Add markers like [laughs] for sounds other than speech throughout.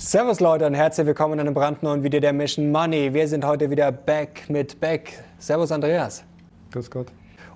Servus Leute und herzlich willkommen in einem brandneuen Video der Mission Money. Wir sind heute wieder back mit Beck. Servus Andreas. Grüß Gott.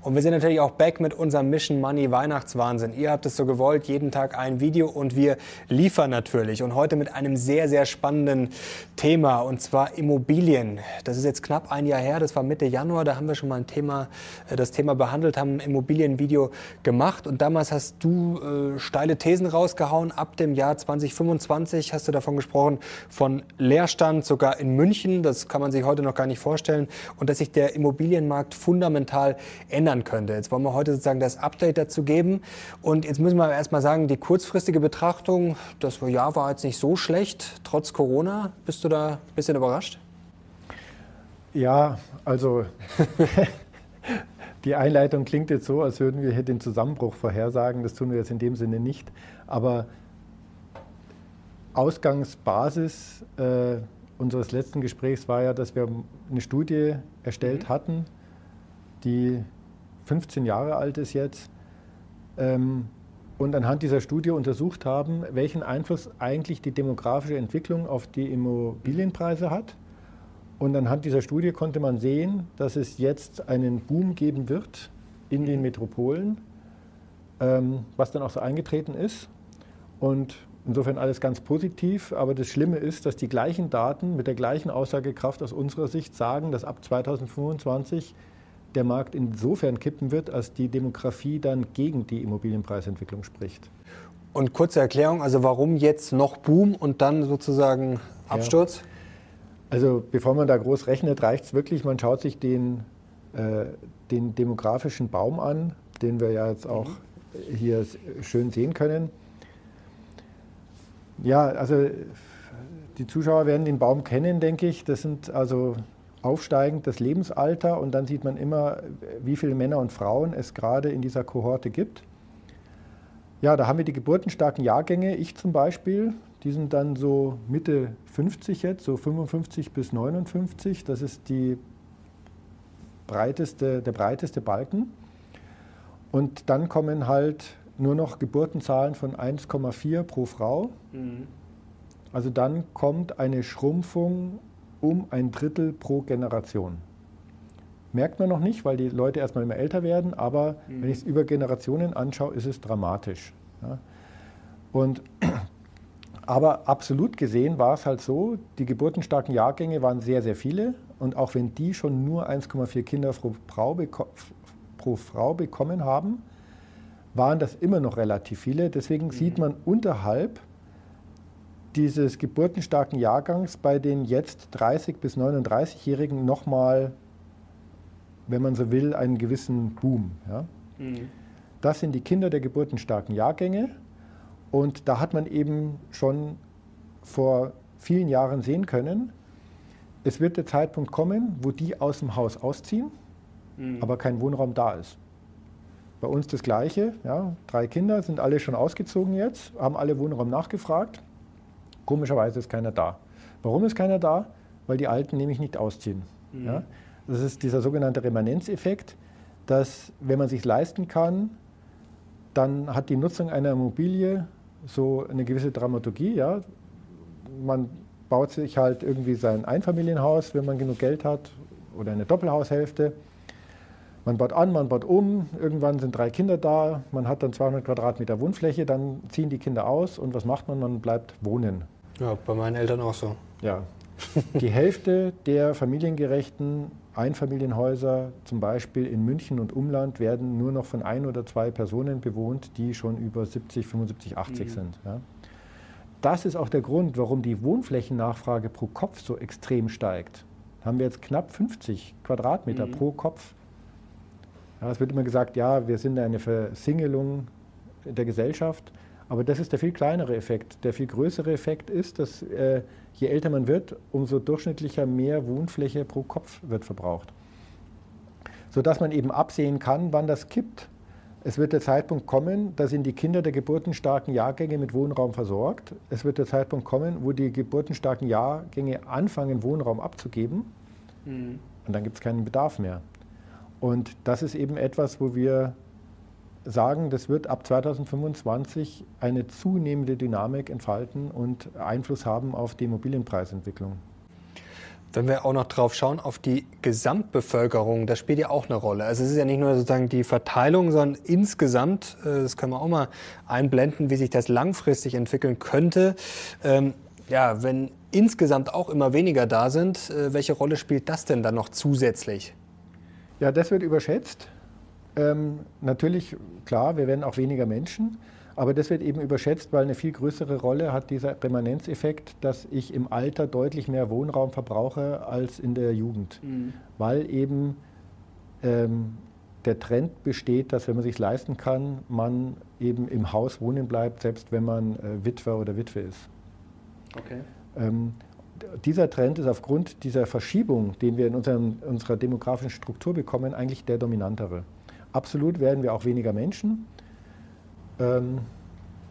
Und wir sind natürlich auch back mit unserem Mission Money Weihnachtswahnsinn. Ihr habt es so gewollt, jeden Tag ein Video und wir liefern natürlich. Und heute mit einem sehr, sehr spannenden Thema und zwar Immobilien. Das ist jetzt knapp ein Jahr her, das war Mitte Januar, da haben wir schon mal ein Thema, äh, das Thema behandelt, haben ein Immobilienvideo gemacht und damals hast du äh, steile Thesen rausgehauen. Ab dem Jahr 2025 hast du davon gesprochen, von Leerstand sogar in München. Das kann man sich heute noch gar nicht vorstellen und dass sich der Immobilienmarkt fundamental ändert ändern könnte. Jetzt wollen wir heute sozusagen das Update dazu geben. Und jetzt müssen wir erstmal sagen, die kurzfristige Betrachtung, das Jahr war jetzt nicht so schlecht, trotz Corona. Bist du da ein bisschen überrascht? Ja, also [laughs] die Einleitung klingt jetzt so, als würden wir hier den Zusammenbruch vorhersagen. Das tun wir jetzt in dem Sinne nicht. Aber Ausgangsbasis äh, unseres letzten Gesprächs war ja, dass wir eine Studie erstellt mhm. hatten, die 15 Jahre alt ist jetzt, ähm, und anhand dieser Studie untersucht haben, welchen Einfluss eigentlich die demografische Entwicklung auf die Immobilienpreise hat. Und anhand dieser Studie konnte man sehen, dass es jetzt einen Boom geben wird in den Metropolen, ähm, was dann auch so eingetreten ist. Und insofern alles ganz positiv. Aber das Schlimme ist, dass die gleichen Daten mit der gleichen Aussagekraft aus unserer Sicht sagen, dass ab 2025 der Markt insofern kippen wird, als die Demografie dann gegen die Immobilienpreisentwicklung spricht. Und kurze Erklärung, also warum jetzt noch Boom und dann sozusagen Absturz? Ja. Also bevor man da groß rechnet, reicht es wirklich, man schaut sich den, äh, den demografischen Baum an, den wir ja jetzt auch mhm. hier schön sehen können. Ja, also die Zuschauer werden den Baum kennen, denke ich. Das sind also aufsteigend das Lebensalter und dann sieht man immer, wie viele Männer und Frauen es gerade in dieser Kohorte gibt. Ja, da haben wir die geburtenstarken Jahrgänge. Ich zum Beispiel, die sind dann so Mitte 50 jetzt, so 55 bis 59. Das ist die breiteste, der breiteste Balken. Und dann kommen halt nur noch Geburtenzahlen von 1,4 pro Frau. Mhm. Also dann kommt eine Schrumpfung um ein Drittel pro Generation. Merkt man noch nicht, weil die Leute erstmal immer älter werden, aber mhm. wenn ich es über Generationen anschaue, ist es dramatisch. Ja. Und, [clears throat] aber absolut gesehen war es halt so, die geburtenstarken Jahrgänge waren sehr, sehr viele und auch wenn die schon nur 1,4 Kinder pro Frau, pro Frau bekommen haben, waren das immer noch relativ viele. Deswegen mhm. sieht man unterhalb dieses geburtenstarken Jahrgangs bei den jetzt 30 bis 39-Jährigen nochmal, wenn man so will, einen gewissen Boom. Ja? Mhm. Das sind die Kinder der geburtenstarken Jahrgänge. Und da hat man eben schon vor vielen Jahren sehen können, es wird der Zeitpunkt kommen, wo die aus dem Haus ausziehen, mhm. aber kein Wohnraum da ist. Bei uns das Gleiche. Ja, drei Kinder sind alle schon ausgezogen jetzt, haben alle Wohnraum nachgefragt. Komischerweise ist keiner da. Warum ist keiner da? Weil die Alten nämlich nicht ausziehen. Mhm. Ja? Das ist dieser sogenannte Remanenzeffekt, dass wenn man sich leisten kann, dann hat die Nutzung einer Immobilie so eine gewisse Dramaturgie. Ja? Man baut sich halt irgendwie sein Einfamilienhaus, wenn man genug Geld hat, oder eine Doppelhaushälfte. Man baut an, man baut um, irgendwann sind drei Kinder da, man hat dann 200 Quadratmeter Wohnfläche, dann ziehen die Kinder aus und was macht man? Man bleibt wohnen. Ja, bei meinen Eltern auch so. Ja. Die Hälfte der familiengerechten Einfamilienhäuser, zum Beispiel in München und Umland, werden nur noch von ein oder zwei Personen bewohnt, die schon über 70, 75, 80 mhm. sind. Ja. Das ist auch der Grund, warum die Wohnflächennachfrage pro Kopf so extrem steigt. Da haben wir jetzt knapp 50 Quadratmeter mhm. pro Kopf. Ja, es wird immer gesagt, ja, wir sind eine Versingelung der Gesellschaft, aber das ist der viel kleinere Effekt. Der viel größere Effekt ist, dass äh, je älter man wird, umso durchschnittlicher mehr Wohnfläche pro Kopf wird verbraucht. Sodass man eben absehen kann, wann das kippt. Es wird der Zeitpunkt kommen, da sind die Kinder der geburtenstarken Jahrgänge mit Wohnraum versorgt. Es wird der Zeitpunkt kommen, wo die geburtenstarken Jahrgänge anfangen, Wohnraum abzugeben. Mhm. Und dann gibt es keinen Bedarf mehr. Und das ist eben etwas, wo wir sagen, das wird ab 2025 eine zunehmende Dynamik entfalten und Einfluss haben auf die Immobilienpreisentwicklung. Wenn wir auch noch drauf schauen, auf die Gesamtbevölkerung, das spielt ja auch eine Rolle. Also es ist ja nicht nur sozusagen die Verteilung, sondern insgesamt, äh, das können wir auch mal einblenden, wie sich das langfristig entwickeln könnte. Ähm, ja, wenn insgesamt auch immer weniger da sind, äh, welche Rolle spielt das denn dann noch zusätzlich? Ja, das wird überschätzt. Ähm, natürlich, klar, wir werden auch weniger Menschen. Aber das wird eben überschätzt, weil eine viel größere Rolle hat dieser Remanenzeffekt, dass ich im Alter deutlich mehr Wohnraum verbrauche als in der Jugend. Mhm. Weil eben ähm, der Trend besteht, dass wenn man sich leisten kann, man eben im Haus wohnen bleibt, selbst wenn man äh, Witwer oder Witwe ist. Okay. Ähm, dieser Trend ist aufgrund dieser Verschiebung, den wir in unserem, unserer demografischen Struktur bekommen, eigentlich der dominantere. Absolut werden wir auch weniger Menschen, ähm,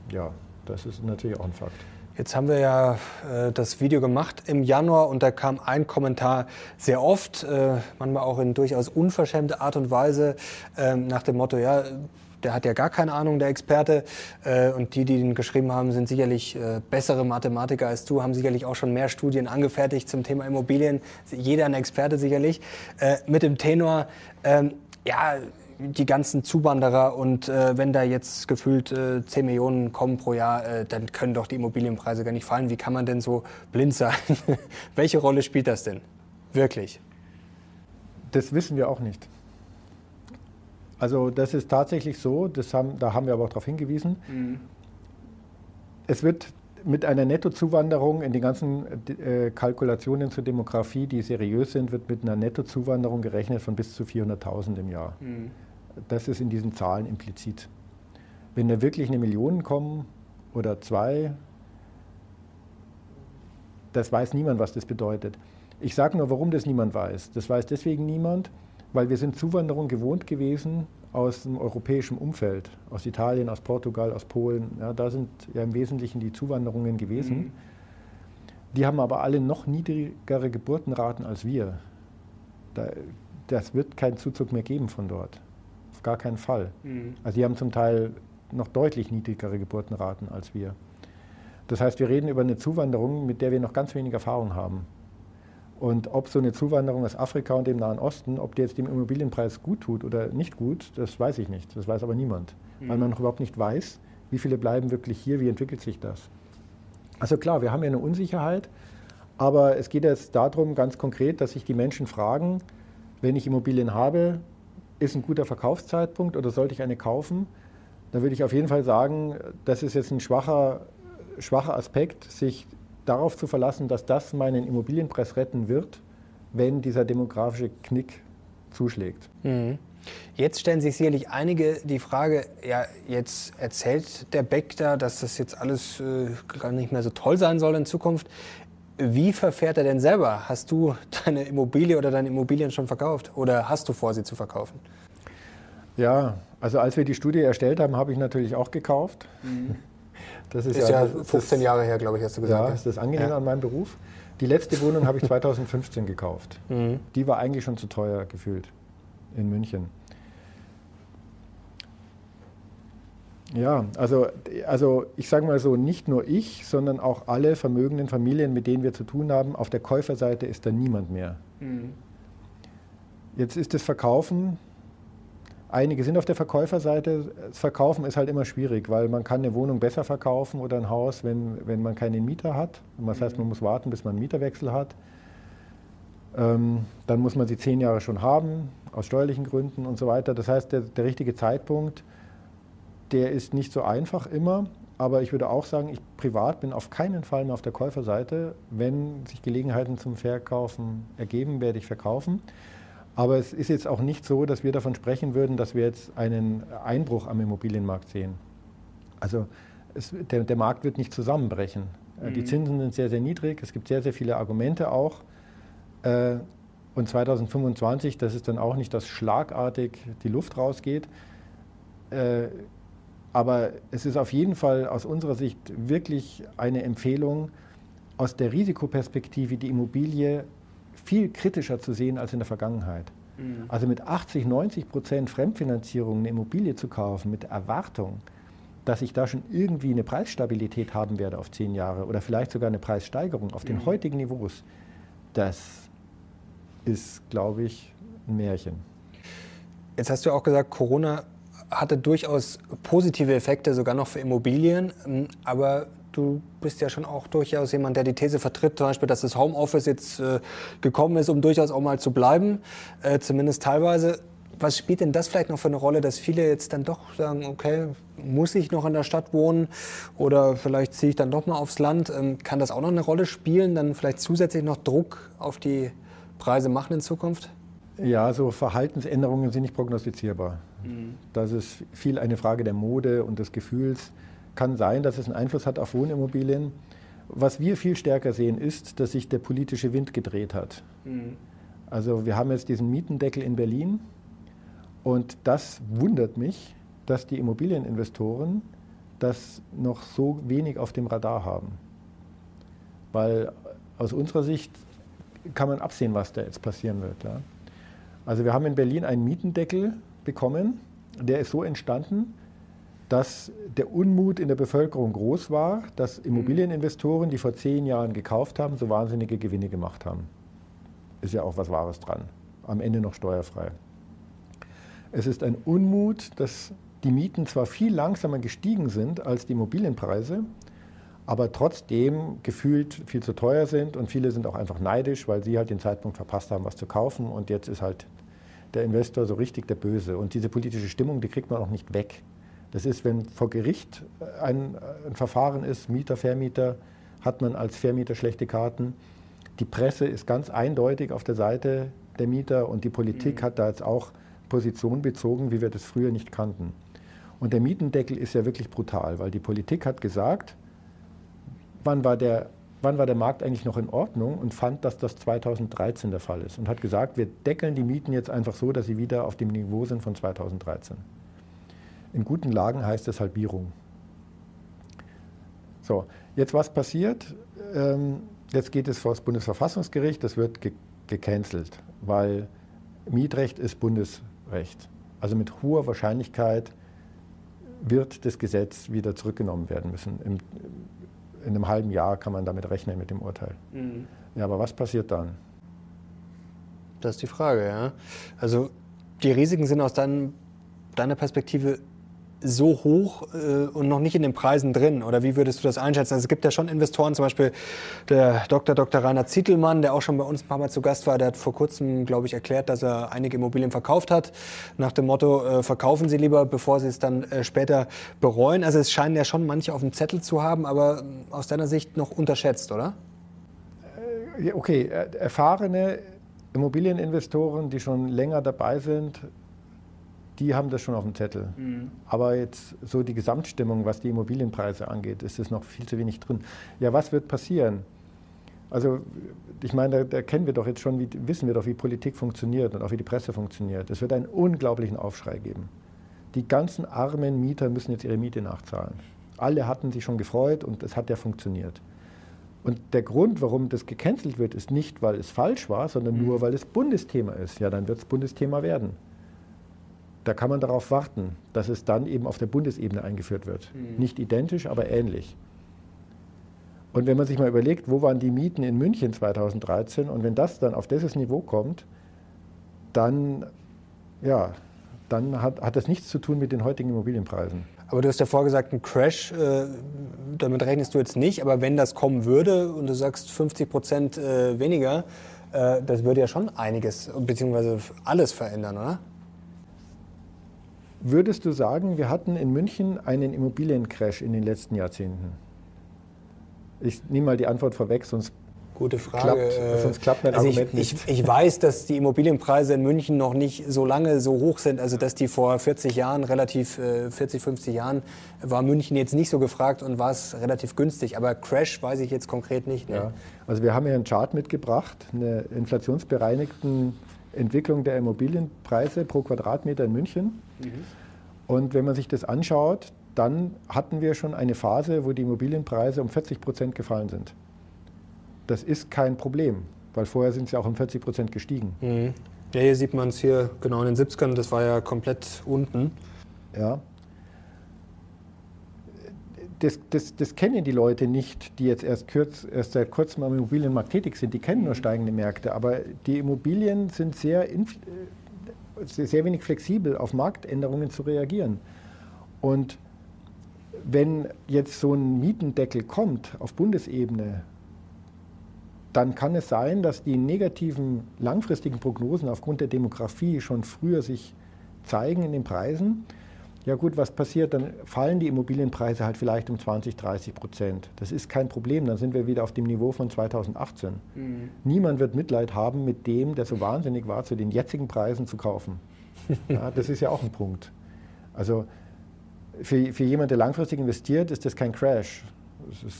ja, das ist natürlich auch ein Fakt. Jetzt haben wir ja äh, das Video gemacht im Januar und da kam ein Kommentar sehr oft, äh, manchmal auch in durchaus unverschämter Art und Weise, äh, nach dem Motto, ja, der hat ja gar keine Ahnung, der Experte. Äh, und die, die ihn geschrieben haben, sind sicherlich äh, bessere Mathematiker als du, haben sicherlich auch schon mehr Studien angefertigt zum Thema Immobilien. Jeder ein Experte sicherlich. Äh, mit dem Tenor, ähm, ja, die ganzen Zuwanderer und äh, wenn da jetzt gefühlt äh, 10 Millionen kommen pro Jahr, äh, dann können doch die Immobilienpreise gar nicht fallen. Wie kann man denn so blind sein? [laughs] Welche Rolle spielt das denn? Wirklich? Das wissen wir auch nicht. Also das ist tatsächlich so, das haben, da haben wir aber auch darauf hingewiesen. Mhm. Es wird mit einer Nettozuwanderung in den ganzen äh, Kalkulationen zur Demografie, die seriös sind, wird mit einer Nettozuwanderung gerechnet von bis zu 400.000 im Jahr. Mhm. Das ist in diesen Zahlen implizit. Wenn da wirklich eine Million kommen oder zwei, das weiß niemand, was das bedeutet. Ich sage nur, warum das niemand weiß. Das weiß deswegen niemand, weil wir sind Zuwanderung gewohnt gewesen aus dem europäischen Umfeld, aus Italien, aus Portugal, aus Polen. Ja, da sind ja im Wesentlichen die Zuwanderungen gewesen. Mhm. Die haben aber alle noch niedrigere Geburtenraten als wir. Da, das wird keinen Zuzug mehr geben von dort gar keinen Fall. Mhm. Also die haben zum Teil noch deutlich niedrigere Geburtenraten als wir. Das heißt, wir reden über eine Zuwanderung, mit der wir noch ganz wenig Erfahrung haben. Und ob so eine Zuwanderung aus Afrika und dem Nahen Osten, ob die jetzt dem Immobilienpreis gut tut oder nicht gut, das weiß ich nicht. Das weiß aber niemand. Mhm. Weil man noch überhaupt nicht weiß, wie viele bleiben wirklich hier, wie entwickelt sich das. Also klar, wir haben ja eine Unsicherheit, aber es geht jetzt darum, ganz konkret, dass sich die Menschen fragen, wenn ich Immobilien habe, ist ein guter Verkaufszeitpunkt oder sollte ich eine kaufen? Da würde ich auf jeden Fall sagen, das ist jetzt ein schwacher, schwacher Aspekt, sich darauf zu verlassen, dass das meinen Immobilienpreis retten wird, wenn dieser demografische Knick zuschlägt. Mhm. Jetzt stellen sich sicherlich einige die Frage, ja, jetzt erzählt der Beck da, dass das jetzt alles äh, gar nicht mehr so toll sein soll in Zukunft. Wie verfährt er denn selber? Hast du deine Immobilie oder deine Immobilien schon verkauft oder hast du vor, sie zu verkaufen? Ja, also als wir die Studie erstellt haben, habe ich natürlich auch gekauft. Mhm. Das ist, ist ja, ja, 15 das, Jahre her, glaube ich, hast du gesagt. Ja, ist das angenehm ja. an meinem Beruf. Die letzte Wohnung habe ich [laughs] 2015 gekauft. Mhm. Die war eigentlich schon zu teuer gefühlt in München. Ja, also, also ich sage mal so, nicht nur ich, sondern auch alle vermögenden Familien, mit denen wir zu tun haben, auf der Käuferseite ist da niemand mehr. Mhm. Jetzt ist das Verkaufen, einige sind auf der Verkäuferseite, das Verkaufen ist halt immer schwierig, weil man kann eine Wohnung besser verkaufen oder ein Haus, wenn, wenn man keinen Mieter hat. Das heißt, man mhm. muss warten, bis man einen Mieterwechsel hat. Ähm, dann muss man sie zehn Jahre schon haben, aus steuerlichen Gründen und so weiter. Das heißt, der, der richtige Zeitpunkt der ist nicht so einfach immer, aber ich würde auch sagen, ich privat bin auf keinen Fall mehr auf der Käuferseite. Wenn sich Gelegenheiten zum Verkaufen ergeben, werde ich verkaufen. Aber es ist jetzt auch nicht so, dass wir davon sprechen würden, dass wir jetzt einen Einbruch am Immobilienmarkt sehen. Also es, der, der, Markt wird nicht zusammenbrechen. Äh, mhm. Die Zinsen sind sehr, sehr niedrig. Es gibt sehr, sehr viele Argumente auch. Äh, und 2025, das ist dann auch nicht, dass schlagartig die Luft rausgeht. Aber es ist auf jeden Fall aus unserer Sicht wirklich eine Empfehlung, aus der Risikoperspektive die Immobilie viel kritischer zu sehen als in der Vergangenheit. Mhm. Also mit 80, 90 Prozent Fremdfinanzierung eine Immobilie zu kaufen, mit der Erwartung, dass ich da schon irgendwie eine Preisstabilität haben werde auf zehn Jahre oder vielleicht sogar eine Preissteigerung auf den mhm. heutigen Niveaus, das ist, glaube ich, ein Märchen. Jetzt hast du auch gesagt, Corona hatte durchaus positive Effekte, sogar noch für Immobilien. Ähm, aber du bist ja schon auch durchaus jemand, der die These vertritt, zum Beispiel, dass das Homeoffice jetzt äh, gekommen ist, um durchaus auch mal zu bleiben, äh, zumindest teilweise. Was spielt denn das vielleicht noch für eine Rolle, dass viele jetzt dann doch sagen, okay, muss ich noch in der Stadt wohnen oder vielleicht ziehe ich dann doch mal aufs Land? Ähm, kann das auch noch eine Rolle spielen, dann vielleicht zusätzlich noch Druck auf die Preise machen in Zukunft? Ja, so Verhaltensänderungen sind nicht prognostizierbar. Mhm. Das ist viel eine Frage der Mode und des Gefühls. Kann sein, dass es einen Einfluss hat auf Wohnimmobilien. Was wir viel stärker sehen, ist, dass sich der politische Wind gedreht hat. Mhm. Also wir haben jetzt diesen Mietendeckel in Berlin und das wundert mich, dass die Immobilieninvestoren das noch so wenig auf dem Radar haben. Weil aus unserer Sicht kann man absehen, was da jetzt passieren wird. Ja. Also wir haben in Berlin einen Mietendeckel bekommen, der ist so entstanden, dass der Unmut in der Bevölkerung groß war, dass Immobilieninvestoren, die vor zehn Jahren gekauft haben, so wahnsinnige Gewinne gemacht haben. Ist ja auch was Wahres dran. Am Ende noch steuerfrei. Es ist ein Unmut, dass die Mieten zwar viel langsamer gestiegen sind als die Immobilienpreise, aber trotzdem gefühlt viel zu teuer sind und viele sind auch einfach neidisch, weil sie halt den Zeitpunkt verpasst haben, was zu kaufen und jetzt ist halt der Investor so richtig der Böse. Und diese politische Stimmung, die kriegt man auch nicht weg. Das ist, wenn vor Gericht ein, ein Verfahren ist, Mieter, Vermieter, hat man als Vermieter schlechte Karten. Die Presse ist ganz eindeutig auf der Seite der Mieter und die Politik mhm. hat da jetzt auch Position bezogen, wie wir das früher nicht kannten. Und der Mietendeckel ist ja wirklich brutal, weil die Politik hat gesagt, wann war der wann war der Markt eigentlich noch in Ordnung und fand, dass das 2013 der Fall ist und hat gesagt, wir deckeln die Mieten jetzt einfach so, dass sie wieder auf dem Niveau sind von 2013. In guten Lagen heißt es Halbierung. So, jetzt was passiert? Ähm, jetzt geht es vor das Bundesverfassungsgericht, das wird ge gecancelt, weil Mietrecht ist Bundesrecht. Also mit hoher Wahrscheinlichkeit wird das Gesetz wieder zurückgenommen werden müssen. Im, in einem halben Jahr kann man damit rechnen mit dem Urteil. Mhm. Ja, aber was passiert dann? Das ist die Frage, ja. Also die Risiken sind aus dein, deiner Perspektive so hoch äh, und noch nicht in den Preisen drin? Oder wie würdest du das einschätzen? Also es gibt ja schon Investoren, zum Beispiel der Dr. Dr. Rainer Zietelmann, der auch schon bei uns ein paar Mal zu Gast war, der hat vor kurzem, glaube ich, erklärt, dass er einige Immobilien verkauft hat, nach dem Motto, äh, verkaufen Sie lieber, bevor Sie es dann äh, später bereuen. Also es scheinen ja schon manche auf dem Zettel zu haben, aber aus deiner Sicht noch unterschätzt, oder? Äh, okay, erfahrene Immobilieninvestoren, die schon länger dabei sind, die haben das schon auf dem Zettel. Mhm. Aber jetzt so die Gesamtstimmung, was die Immobilienpreise angeht, ist es noch viel zu wenig drin. Ja, was wird passieren? Also ich meine, da, da, kennen wir doch jetzt schon, wie, wissen wir doch, wie Politik funktioniert und auch wie die Presse funktioniert. Es wird einen unglaublichen Aufschrei geben. Die ganzen armen Mieter müssen jetzt ihre Miete nachzahlen. Alle hatten sich schon gefreut und es hat ja funktioniert. Und der Grund, warum das gecancelt wird, ist nicht, weil es falsch war, sondern mhm. nur, weil es Bundesthema ist. Ja, dann wird es Bundesthema werden da kann man darauf warten, dass es dann eben auf der Bundesebene eingeführt wird. Mhm. Nicht identisch, aber ähnlich. Und wenn man sich mal überlegt, wo waren die Mieten in München 2013 und wenn das dann auf dieses Niveau kommt, dann, ja, dann hat, hat das nichts zu tun mit den heutigen Immobilienpreisen. Aber du hast ja vorgesagt, ein Crash, äh, damit rechnest du jetzt nicht, aber wenn das kommen würde und du sagst 50 Prozent äh, weniger, äh, das würde ja schon einiges bzw. alles verändern, oder? Würdest du sagen, wir hatten in München einen Immobiliencrash in den letzten Jahrzehnten? Ich nehme mal die Antwort vorweg, sonst Gute Frage. Klappt, äh, sonst klappt mein also Argument ich, nicht. Ich, ich, weiß, dass die Immobilienpreise in München noch nicht so lange so hoch sind. Also dass die vor 40 Jahren, relativ 40, äh, 50 Jahren, war München jetzt nicht so gefragt und war es relativ günstig. Aber Crash weiß ich jetzt konkret nicht. Ne? Ja. Also wir haben hier einen Chart mitgebracht, eine inflationsbereinigten Entwicklung der Immobilienpreise pro Quadratmeter in München. Mhm. Und wenn man sich das anschaut, dann hatten wir schon eine Phase, wo die Immobilienpreise um 40 Prozent gefallen sind. Das ist kein Problem, weil vorher sind sie auch um 40 Prozent gestiegen. Mhm. Ja, hier sieht man es hier genau in den 70ern, das war ja komplett unten. Ja. Das, das, das, kennen die Leute nicht, die jetzt erst, kürz, erst seit kurzem am Immobilienmarkt tätig sind. Die kennen nur steigende Märkte. Aber die Immobilien sind sehr, sehr wenig flexibel, auf Marktänderungen zu reagieren. Und wenn jetzt so ein Mietendeckel kommt auf Bundesebene, dann kann es sein, dass die negativen langfristigen Prognosen aufgrund der Demografie schon früher sich zeigen in den Preisen. Ja gut, was passiert? Dann fallen die Immobilienpreise halt vielleicht um 20, 30 Prozent. Das ist kein Problem, dann sind wir wieder auf dem Niveau von 2018. Mhm. Niemand wird Mitleid haben mit dem, der so wahnsinnig war, zu den jetzigen Preisen zu kaufen. [laughs] Ja, das ist ja auch ein Punkt. Also für, für jemanden, der langfristig investiert, ist das kein Crash. Das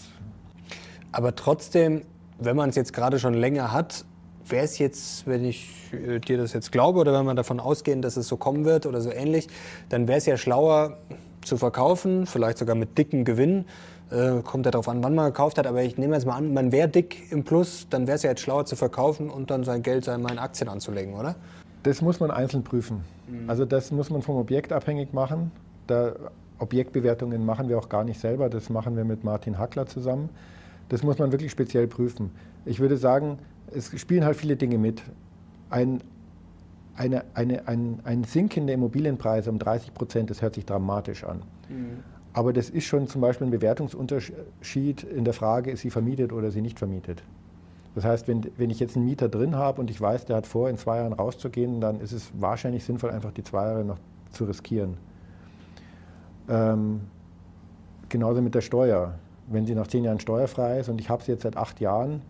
Aber trotzdem wenn man es jetzt gerade schon länger hat, wäre es jetzt, wenn ich äh, dir das jetzt glaube oder wenn man davon ausgehen, dass es so kommen wird oder so ähnlich, dann wäre es ja schlauer zu verkaufen, vielleicht sogar mit dicken Gewinn. Äh, kommt ja darauf an, wann man gekauft hat, aber ich nehme jetzt mal an, man wäre dick im Plus, dann wäre es ja jetzt schlauer zu verkaufen und dann sein Geld in Aktien anzulegen, oder? Das muss man einzeln prüfen. Mhm. Also das muss man vom Objekt abhängig machen. Da Objektbewertungen machen wir auch gar nicht selber, das machen wir mit Martin Hackler zusammen. Das muss man wirklich speziell prüfen. Ich würde sagen, es spielen halt viele Dinge mit. Ein, eine, eine, ein, ein Sinken der Immobilienpreise um 30 Prozent, das hört sich dramatisch an. Mhm. Aber das ist schon zum Beispiel ein Bewertungsunterschied in der Frage, ist sie vermietet oder sie nicht vermietet. Das heißt, wenn, wenn ich jetzt einen Mieter drin habe und ich weiß, der hat vor, in zwei Jahren rauszugehen, dann ist es wahrscheinlich sinnvoll, einfach die zwei Jahre noch zu riskieren. Ähm, genauso mit der Steuer wenn sie nach zehn Jahren steuerfrei ist und ich habe sie jetzt seit acht Jahren,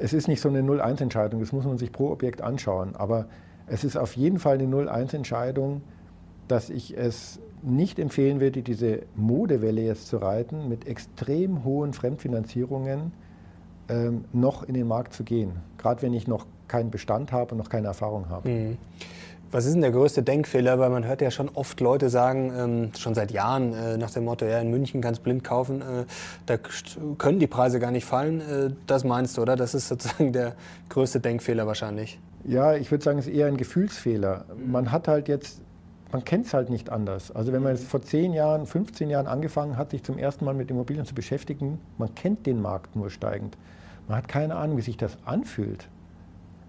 es ist nicht so eine 0-1-Entscheidung, das muss man sich pro Objekt anschauen, aber es ist auf jeden Fall eine 0-1-Entscheidung, dass ich es nicht empfehlen würde, diese Modewelle jetzt zu reiten, mit extrem hohen Fremdfinanzierungen ähm, noch in den Markt zu gehen. Gerade wenn ich noch keinen Bestand habe und noch keine Erfahrung habe. Mhm. Was ist denn der größte Denkfehler? Weil man hört ja schon oft Leute sagen, ähm, schon seit Jahren äh, nach dem Motto, ja, in München kannst blind kaufen, äh, da können die Preise gar nicht fallen. Äh, das meinst du, oder? Das ist sozusagen der größte Denkfehler wahrscheinlich. Ja, ich würde sagen, es ist eher ein Gefühlsfehler. Man hat halt jetzt, man kennt es halt nicht anders. Also wenn man jetzt vor 10 Jahren, 15 Jahren angefangen hat, sich zum ersten Mal mit Immobilien zu beschäftigen, man kennt den Markt nur steigend. Man hat keine Ahnung, wie sich das anfühlt.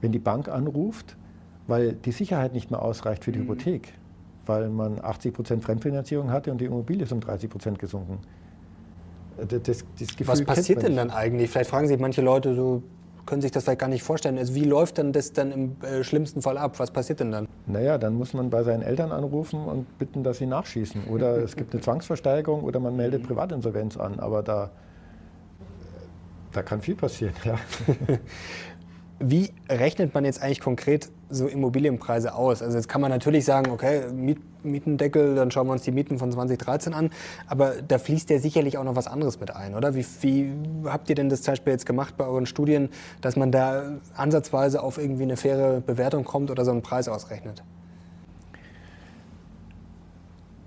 Wenn die Bank anruft weil die Sicherheit nicht mehr ausreicht für die mhm. Hypothek, weil man 80 Prozent Fremdfinanzierung hatte und die Immobilie ist um 30 Prozent gesunken. Das, das Was passiert denn dann eigentlich? Vielleicht fragen sich manche Leute so, können sich das vielleicht gar nicht vorstellen. Also wie läuft denn das dann im äh, schlimmsten Fall ab? Was passiert denn dann? Naja, dann muss man bei seinen Eltern anrufen und bitten, dass sie nachschießen. Oder [laughs] es gibt eine Zwangsversteigerung oder man meldet. Privatinsolvenz an. Aber da, da kann viel passieren. Ja. [laughs] Wie rechnet man jetzt eigentlich konkret so Immobilienpreise aus? Also jetzt kann man natürlich sagen, okay, Miet Mietendeckel, dann schauen wir uns die Mieten von 2013 an, aber da fließt ja sicherlich auch noch was anderes mit ein, oder? Wie, wie habt ihr denn das zum Beispiel jetzt gemacht bei euren Studien, dass man da ansatzweise auf irgendwie eine faire Bewertung kommt oder so einen Preis ausrechnet?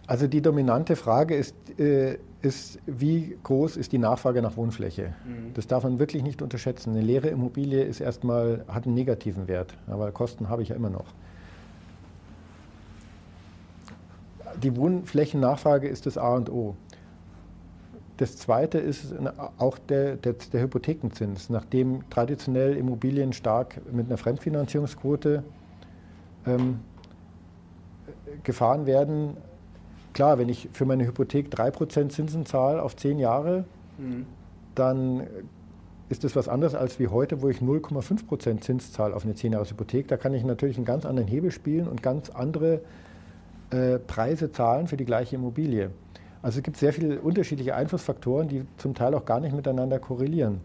Also die dominante Frage ist, äh, ist, wie groß ist die Nachfrage nach Wohnfläche? Mhm. Das darf man wirklich nicht unterschätzen. Eine leere Immobilie ist erstmal, hat einen negativen Wert, aber Kosten habe ich ja immer noch. Die Wohnflächennachfrage ist das A und O. Das zweite ist auch der, der, der Hypothekenzins. Nachdem traditionell Immobilien stark mit einer Fremdfinanzierungsquote ähm, gefahren werden, Klar, wenn ich für meine Hypothek 3% Zinsen zahle auf 10 Jahre, mhm. dann ist das was anderes als wie heute, wo ich 0,5% Zins zahle auf eine 10-Jahres-Hypothek. Da kann ich natürlich einen ganz anderen Hebel spielen und ganz andere äh, Preise zahlen für die gleiche Immobilie. Also es gibt sehr viele unterschiedliche Einflussfaktoren, die zum Teil auch gar nicht miteinander korrelieren.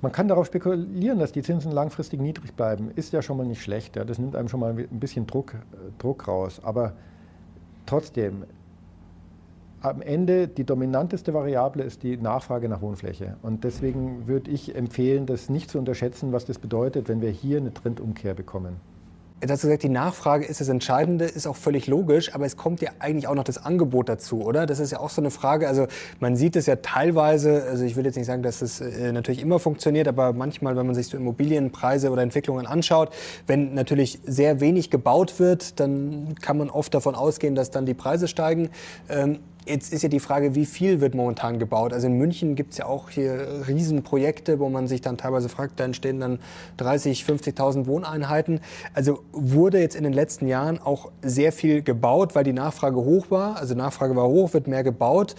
Man kann darauf spekulieren, dass die Zinsen langfristig niedrig bleiben. Ist ja schon mal nicht schlecht. Ja. Das nimmt einem schon mal ein bisschen Druck, äh, Druck raus. Aber Trotzdem, am Ende die dominanteste Variable ist die Nachfrage nach Wohnfläche. Und deswegen würde ich empfehlen, das nicht zu unterschätzen, was das bedeutet, wenn wir hier eine Trendumkehr bekommen. Jetzt hast du gesagt, die Nachfrage ist das Entscheidende, ist auch völlig logisch, aber es kommt ja eigentlich auch noch das Angebot dazu, oder? Das ist ja auch so eine Frage. Also man sieht es ja teilweise, also ich will jetzt nicht sagen, dass es äh, natürlich immer funktioniert, aber manchmal, wenn man sich so Immobilienpreise oder Entwicklungen anschaut, wenn natürlich sehr wenig gebaut wird, dann kann man oft davon ausgehen, dass dann die Preise steigen. Ähm, Jetzt ist ja die Frage, wie viel wird momentan gebaut? Also in München gibt es ja auch hier Riesenprojekte, wo man sich dann teilweise fragt, da entstehen dann 30, 50.000 Wohneinheiten. Also wurde jetzt in den letzten Jahren auch sehr viel gebaut, weil die Nachfrage hoch war. Also Nachfrage war hoch, wird mehr gebaut.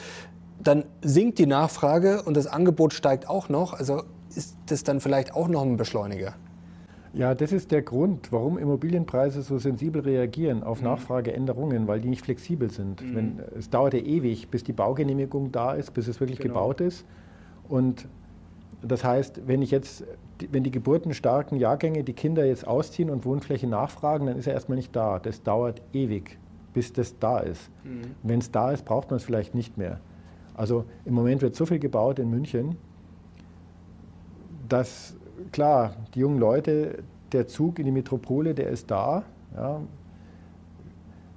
Dann sinkt die Nachfrage und das Angebot steigt auch noch. Also ist das dann vielleicht auch noch ein Beschleuniger? Ja, das ist der Grund, warum Immobilienpreise so sensibel reagieren auf mhm. Nachfrageänderungen, weil die nicht flexibel sind. Mhm. Wenn, es dauert ja ewig, bis die Baugenehmigung da ist, bis es wirklich genau. gebaut ist. Und das heißt, wenn ich jetzt, wenn die geburtenstarken Jahrgänge die Kinder jetzt ausziehen und Wohnfläche nachfragen, dann ist er erstmal nicht da. Das dauert ewig, bis das da ist. Mhm. Wenn es da ist, braucht man es vielleicht nicht mehr. Also im Moment wird so viel gebaut in München, dass klar, die jungen Leute, der Zug in die Metropole, der ist da. Ja.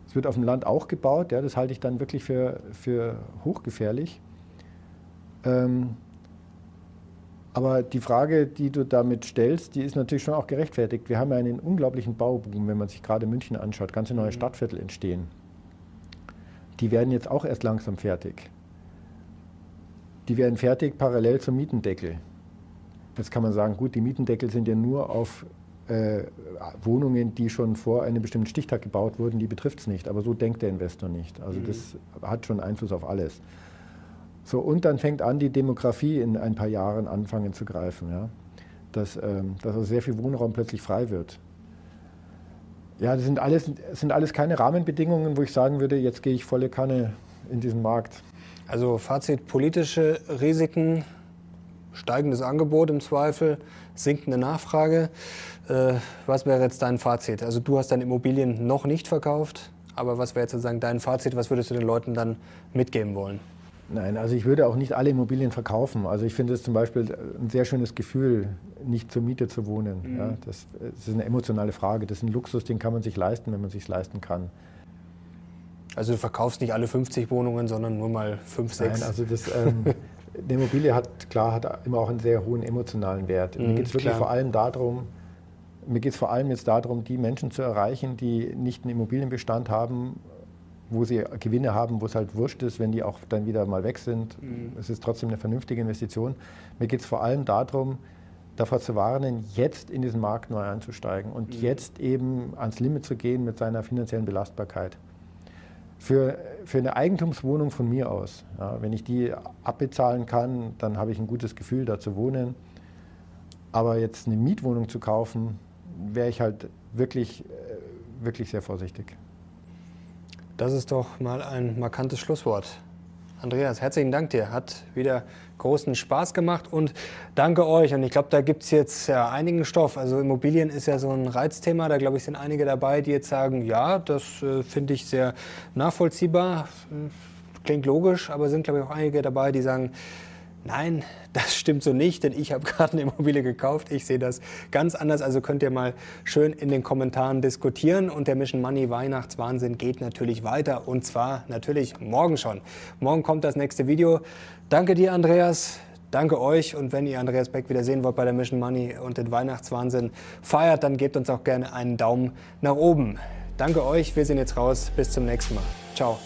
Es wird auf dem Land auch gebaut, ja, das halte ich dann wirklich für, für hochgefährlich. Ähm, aber die Frage, die du damit stellst, die ist natürlich schon auch gerechtfertigt. Wir haben ja einen unglaublichen Bauboom, wenn man sich gerade München anschaut. Ganze neue mhm. Stadtviertel entstehen. Die werden jetzt auch erst langsam fertig. Die werden fertig parallel zum Mietendeckel. Jetzt kann man sagen, gut, die Mietendeckel sind ja nur auf äh, Wohnungen, die schon vor einem bestimmten Stichtag gebaut wurden, die betrifft es nicht. Aber so denkt der Investor nicht. Also mhm. das hat schon Einfluss auf alles. So, und dann fängt an, die Demografie in ein paar Jahren anfangen zu greifen. Ja? Dass, ähm, dass also sehr viel Wohnraum plötzlich frei wird. Ja, das sind alles, das sind alles keine Rahmenbedingungen, wo ich sagen würde, jetzt gehe ich volle Kanne in diesen Markt. Also Fazit, politische Risiken steigendes Angebot im Zweifel, sinkende Nachfrage. Äh, was wäre jetzt dein Fazit? Also du hast deine Immobilien noch nicht verkauft, aber was wäre jetzt sozusagen dein Fazit? Was würdest du den Leuten dann mitgeben wollen? Nein, also ich würde auch nicht alle Immobilien verkaufen. Also ich finde es zum Beispiel ein sehr schönes Gefühl, nicht zur Miete zu wohnen. Mhm. Ja, das, das, ist eine emotionale Frage. Das ist ein Luxus, den kann man sich leisten, wenn man sich leisten kann. Also du verkaufst nicht alle 50 Wohnungen, sondern nur mal 5, 6? Nein, also das, ähm, [laughs] eine Immobilie hat, klar, hat immer auch einen sehr hohen emotionalen Wert. Mhm, mir geht es wirklich klar. vor allem darum, mir geht es vor allem jetzt darum, die Menschen zu erreichen, die nicht einen Immobilienbestand haben, wo sie Gewinne haben, wo es halt wurscht ist, wenn die auch dann wieder mal weg sind. Mhm. Es ist trotzdem eine vernünftige Investition. Mir geht es vor allem darum, davor zu warnen, jetzt in diesen Markt neu einzusteigen und mhm. jetzt eben ans Limit zu gehen mit seiner finanziellen Belastbarkeit. Für, für eine Eigentumswohnung von mir aus, ja, wenn ich die abbezahlen kann, dann habe ich ein gutes Gefühl, da zu wohnen. Aber jetzt eine Mietwohnung zu kaufen, wäre ich halt wirklich, äh, wirklich sehr vorsichtig. Das ist doch mal ein markantes Schlusswort. Andreas, herzlichen Dank dir. Hat wieder großen Spaß gemacht und danke euch. Und ich glaube, da gibt es jetzt ja einigen Stoff. Also Immobilien ist ja so ein Reizthema. Da glaube ich, sind einige dabei, die jetzt sagen, ja, das äh, finde ich sehr nachvollziehbar. Klingt logisch, aber sind, glaube ich, auch einige dabei, die sagen, Nein, das stimmt so nicht, denn ich habe [laughs] gerade eine Immobilie gekauft. Ich sehe das ganz anders. Also könnt ihr mal schön in den Kommentaren diskutieren. Und der Mission Money Weihnachtswahnsinn geht natürlich weiter. Und zwar natürlich morgen schon. Morgen kommt das nächste Video. Danke dir, Andreas. Danke euch. Und wenn ihr Andreas Beck wieder sehen wollt bei der Mission Money und den Weihnachtswahnsinn feiert, dann gebt uns auch gerne einen Daumen nach oben. Danke euch. Wir sind jetzt raus. Bis zum nächsten Mal. Ciao.